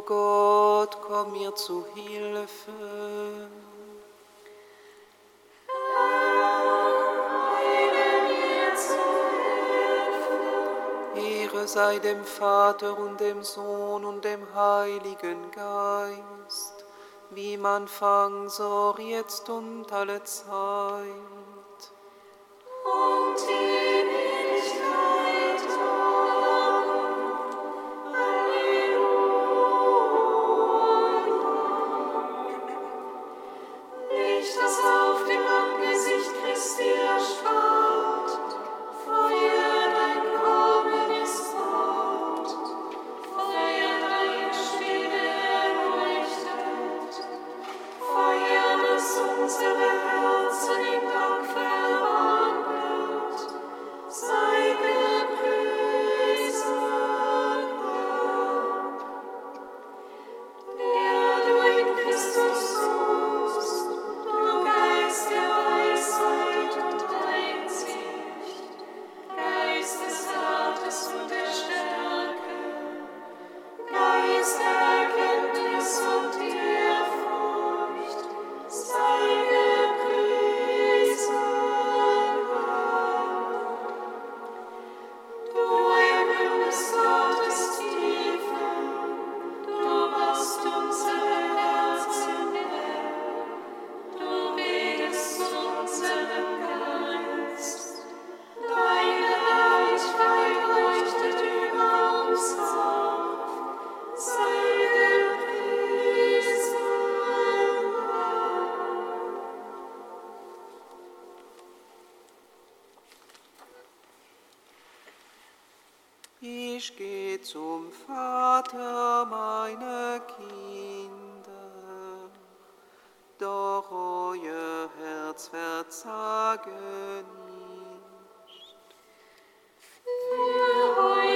O Gott, komm mir zu Hilfe. Ehre sei dem Vater und dem Sohn und dem Heiligen Geist, wie man Anfang, so jetzt und alle Zeit Ich gehe zum Vater meiner Kinder, doch euer Herz verzage nicht. Für euch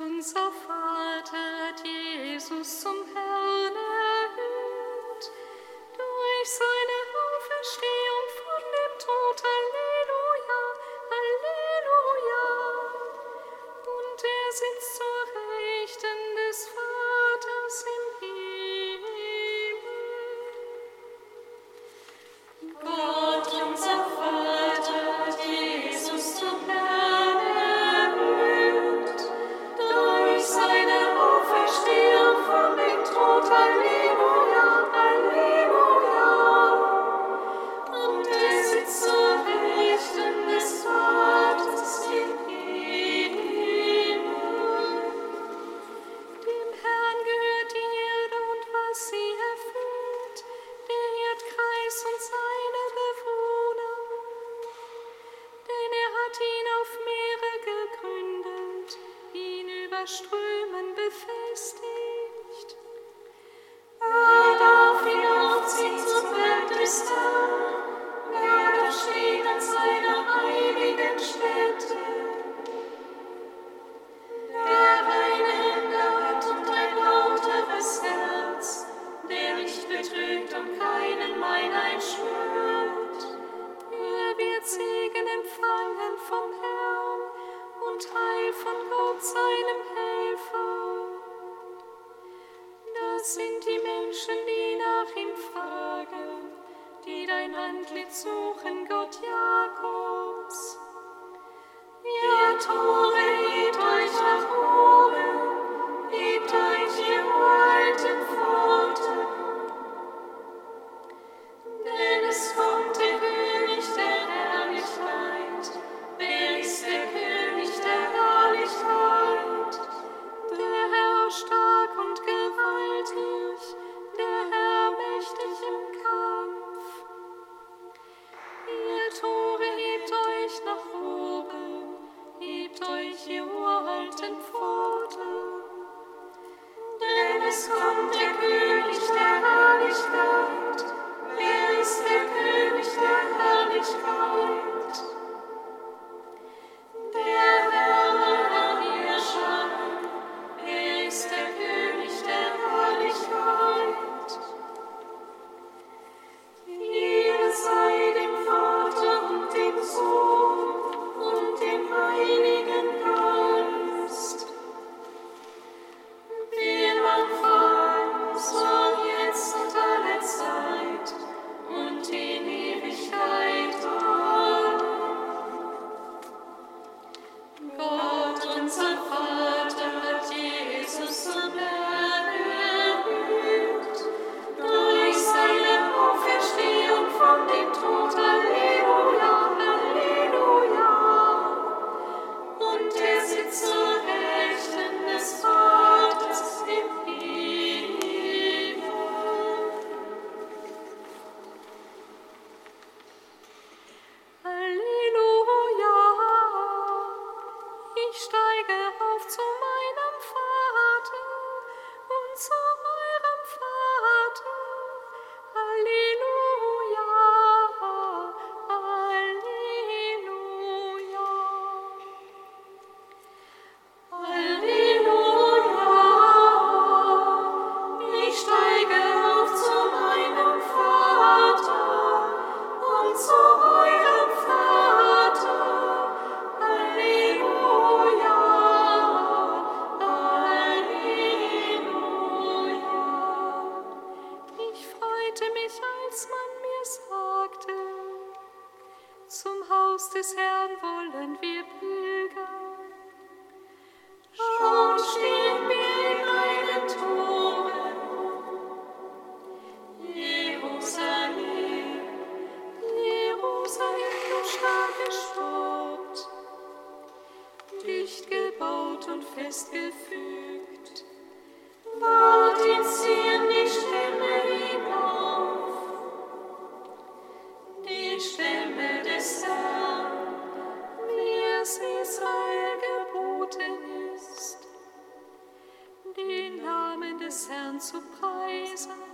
unser Vater, Jesus zum Herrn. geschraubt, dicht gebaut und festgefügt, ward in Zion die Stimme hinauf, die Stämme des Herrn, wie es Israel geboten ist, den Namen des Herrn zu preisen.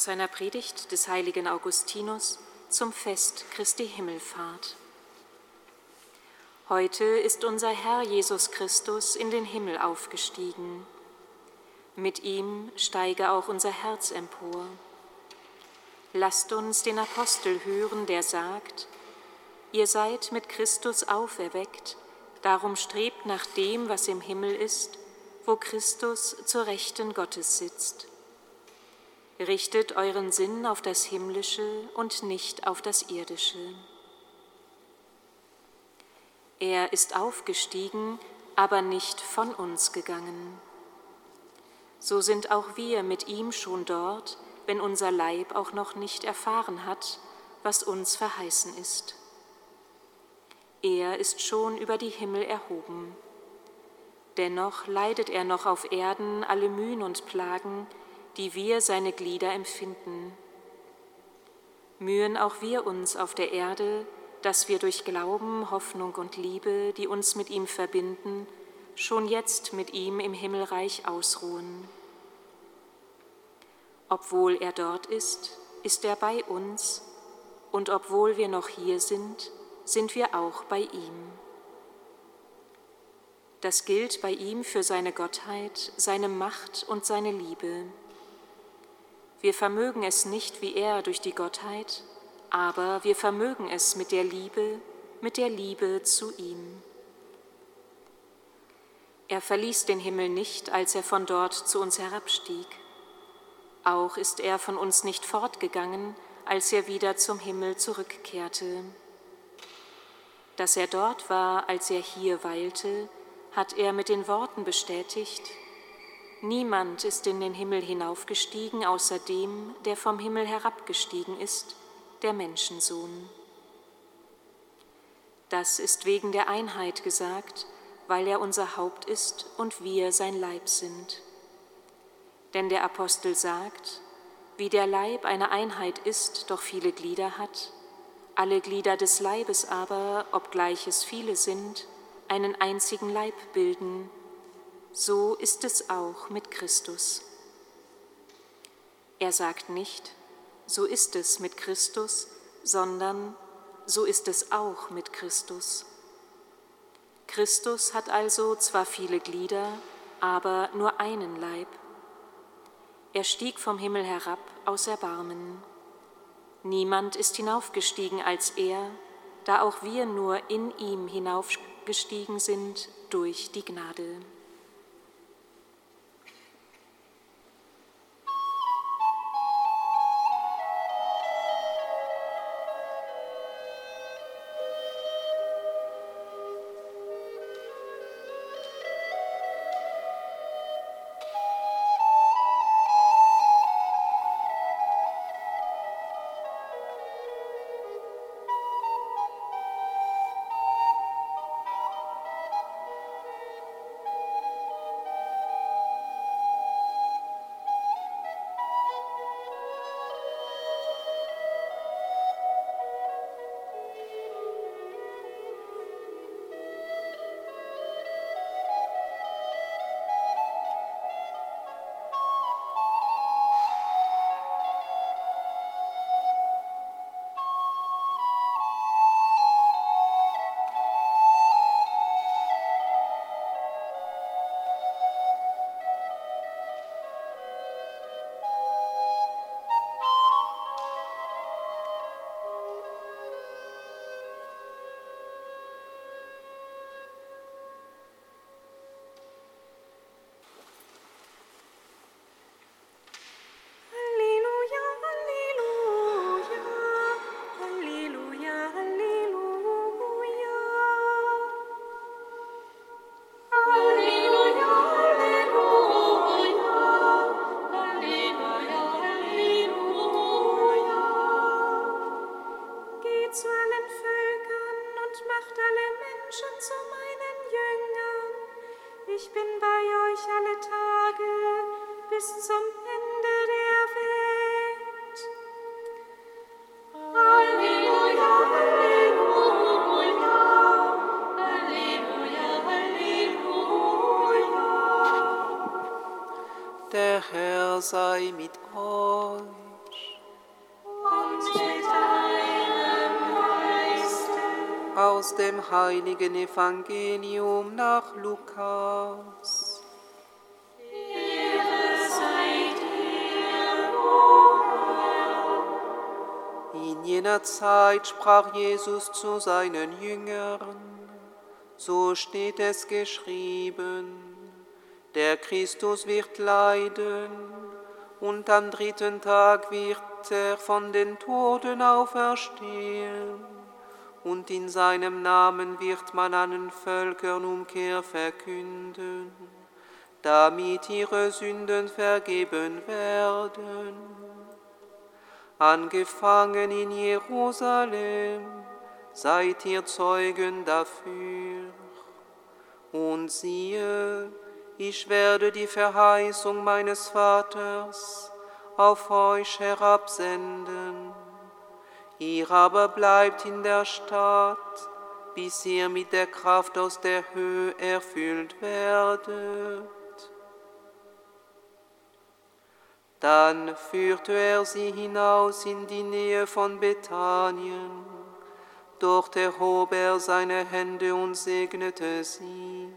Aus seiner Predigt des heiligen Augustinus zum Fest Christi Himmelfahrt. Heute ist unser Herr Jesus Christus in den Himmel aufgestiegen. Mit ihm steige auch unser Herz empor. Lasst uns den Apostel hören, der sagt, ihr seid mit Christus auferweckt, darum strebt nach dem, was im Himmel ist, wo Christus zur Rechten Gottes sitzt. Richtet euren Sinn auf das Himmlische und nicht auf das Irdische. Er ist aufgestiegen, aber nicht von uns gegangen. So sind auch wir mit ihm schon dort, wenn unser Leib auch noch nicht erfahren hat, was uns verheißen ist. Er ist schon über die Himmel erhoben. Dennoch leidet er noch auf Erden alle Mühen und Plagen, die wir seine Glieder empfinden. Mühen auch wir uns auf der Erde, dass wir durch Glauben, Hoffnung und Liebe, die uns mit ihm verbinden, schon jetzt mit ihm im Himmelreich ausruhen. Obwohl er dort ist, ist er bei uns, und obwohl wir noch hier sind, sind wir auch bei ihm. Das gilt bei ihm für seine Gottheit, seine Macht und seine Liebe. Wir vermögen es nicht wie er durch die Gottheit, aber wir vermögen es mit der Liebe, mit der Liebe zu ihm. Er verließ den Himmel nicht, als er von dort zu uns herabstieg. Auch ist er von uns nicht fortgegangen, als er wieder zum Himmel zurückkehrte. Dass er dort war, als er hier weilte, hat er mit den Worten bestätigt, Niemand ist in den Himmel hinaufgestiegen, außer dem, der vom Himmel herabgestiegen ist, der Menschensohn. Das ist wegen der Einheit gesagt, weil er unser Haupt ist und wir sein Leib sind. Denn der Apostel sagt, wie der Leib eine Einheit ist, doch viele Glieder hat, alle Glieder des Leibes aber, obgleich es viele sind, einen einzigen Leib bilden, so ist es auch mit Christus. Er sagt nicht, so ist es mit Christus, sondern so ist es auch mit Christus. Christus hat also zwar viele Glieder, aber nur einen Leib. Er stieg vom Himmel herab aus Erbarmen. Niemand ist hinaufgestiegen als er, da auch wir nur in ihm hinaufgestiegen sind durch die Gnade. Dem heiligen Evangelium nach Lukas. In jener Zeit sprach Jesus zu seinen Jüngern, so steht es geschrieben, der Christus wird leiden und am dritten Tag wird er von den Toten auferstehen und in seinem Namen wird man allen Völkern Umkehr verkünden, damit ihre Sünden vergeben werden. Angefangen in Jerusalem, seid ihr Zeugen dafür. Und siehe, ich werde die Verheißung meines Vaters auf euch herabsenden Ihr aber bleibt in der Stadt, bis ihr mit der Kraft aus der Höhe erfüllt werdet. Dann führte er sie hinaus in die Nähe von Bethanien. Dort erhob er seine Hände und segnete sie.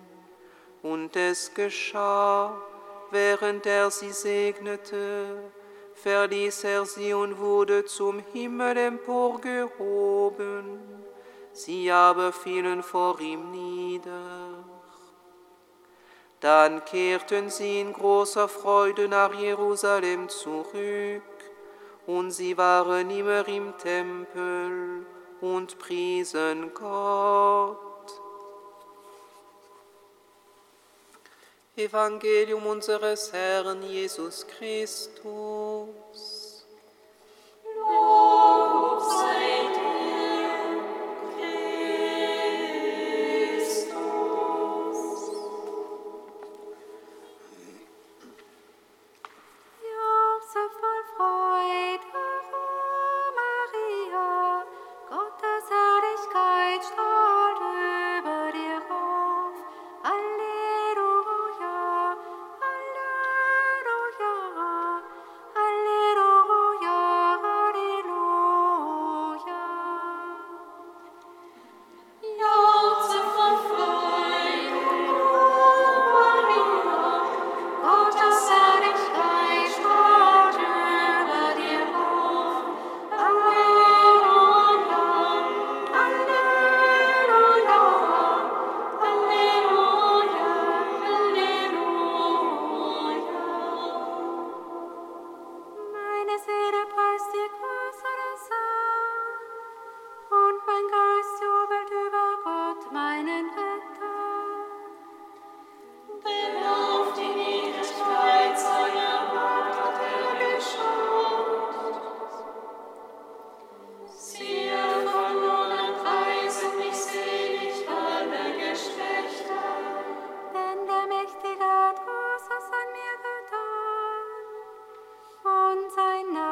Und es geschah, während er sie segnete, verließ er sie und wurde zum Himmel emporgehoben. Sie aber fielen vor ihm nieder. Dann kehrten sie in großer Freude nach Jerusalem zurück, und sie waren immer im Tempel und priesen Gott. Evangelium unseres Herrn Jesus Christus. Lob und sein Name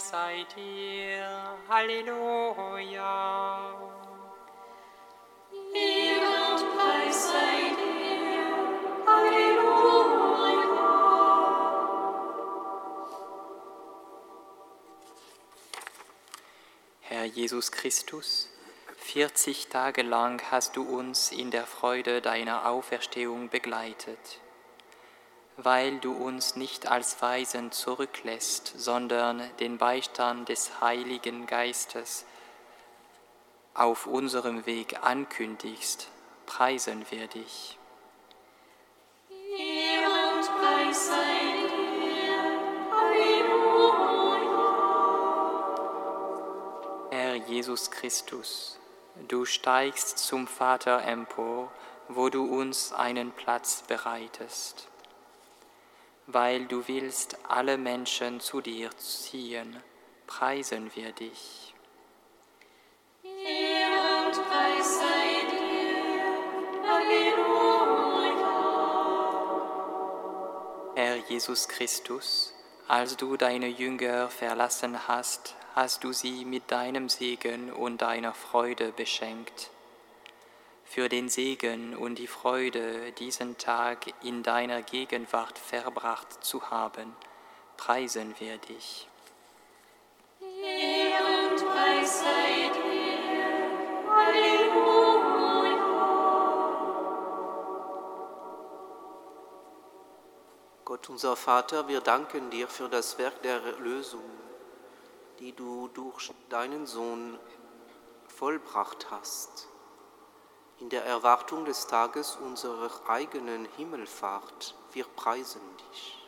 sei dir. Halleluja. Ehre und Preis sei dir. Halleluja. Herr Jesus Christus, 40 Tage lang hast du uns in der Freude deiner Auferstehung begleitet. Weil du uns nicht als Weisen zurücklässt, sondern den Beistand des Heiligen Geistes auf unserem Weg ankündigst, preisen wir dich. Ehre und Preis sei dir. Halleluja. Herr Jesus Christus, du steigst zum Vater empor, wo du uns einen Platz bereitest. Weil du willst alle Menschen zu dir ziehen, preisen wir dich. Herr Jesus Christus, als du deine Jünger verlassen hast, hast du sie mit deinem Segen und deiner Freude beschenkt. Für den Segen und die Freude, diesen Tag in deiner Gegenwart verbracht zu haben, preisen wir dich. Ehre und Preis sei dir. Halleluja. Gott unser Vater, wir danken dir für das Werk der Erlösung, die du durch deinen Sohn vollbracht hast. In der Erwartung des Tages unserer eigenen Himmelfahrt, wir preisen dich.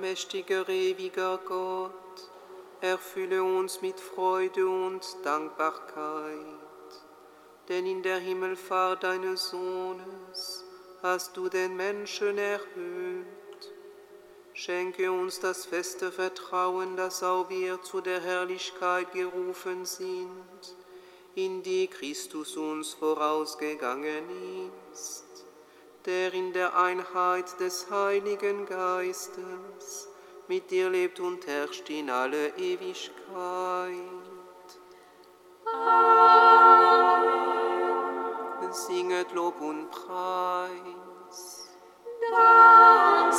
Allmächtiger, ewiger Gott, erfülle uns mit Freude und Dankbarkeit, denn in der Himmelfahrt deines Sohnes hast du den Menschen erhöht. Schenke uns das feste Vertrauen, dass auch wir zu der Herrlichkeit gerufen sind, in die Christus uns vorausgegangen ist der in der Einheit des Heiligen Geistes mit dir lebt und herrscht in alle Ewigkeit. Singet Lob und Preis. Gott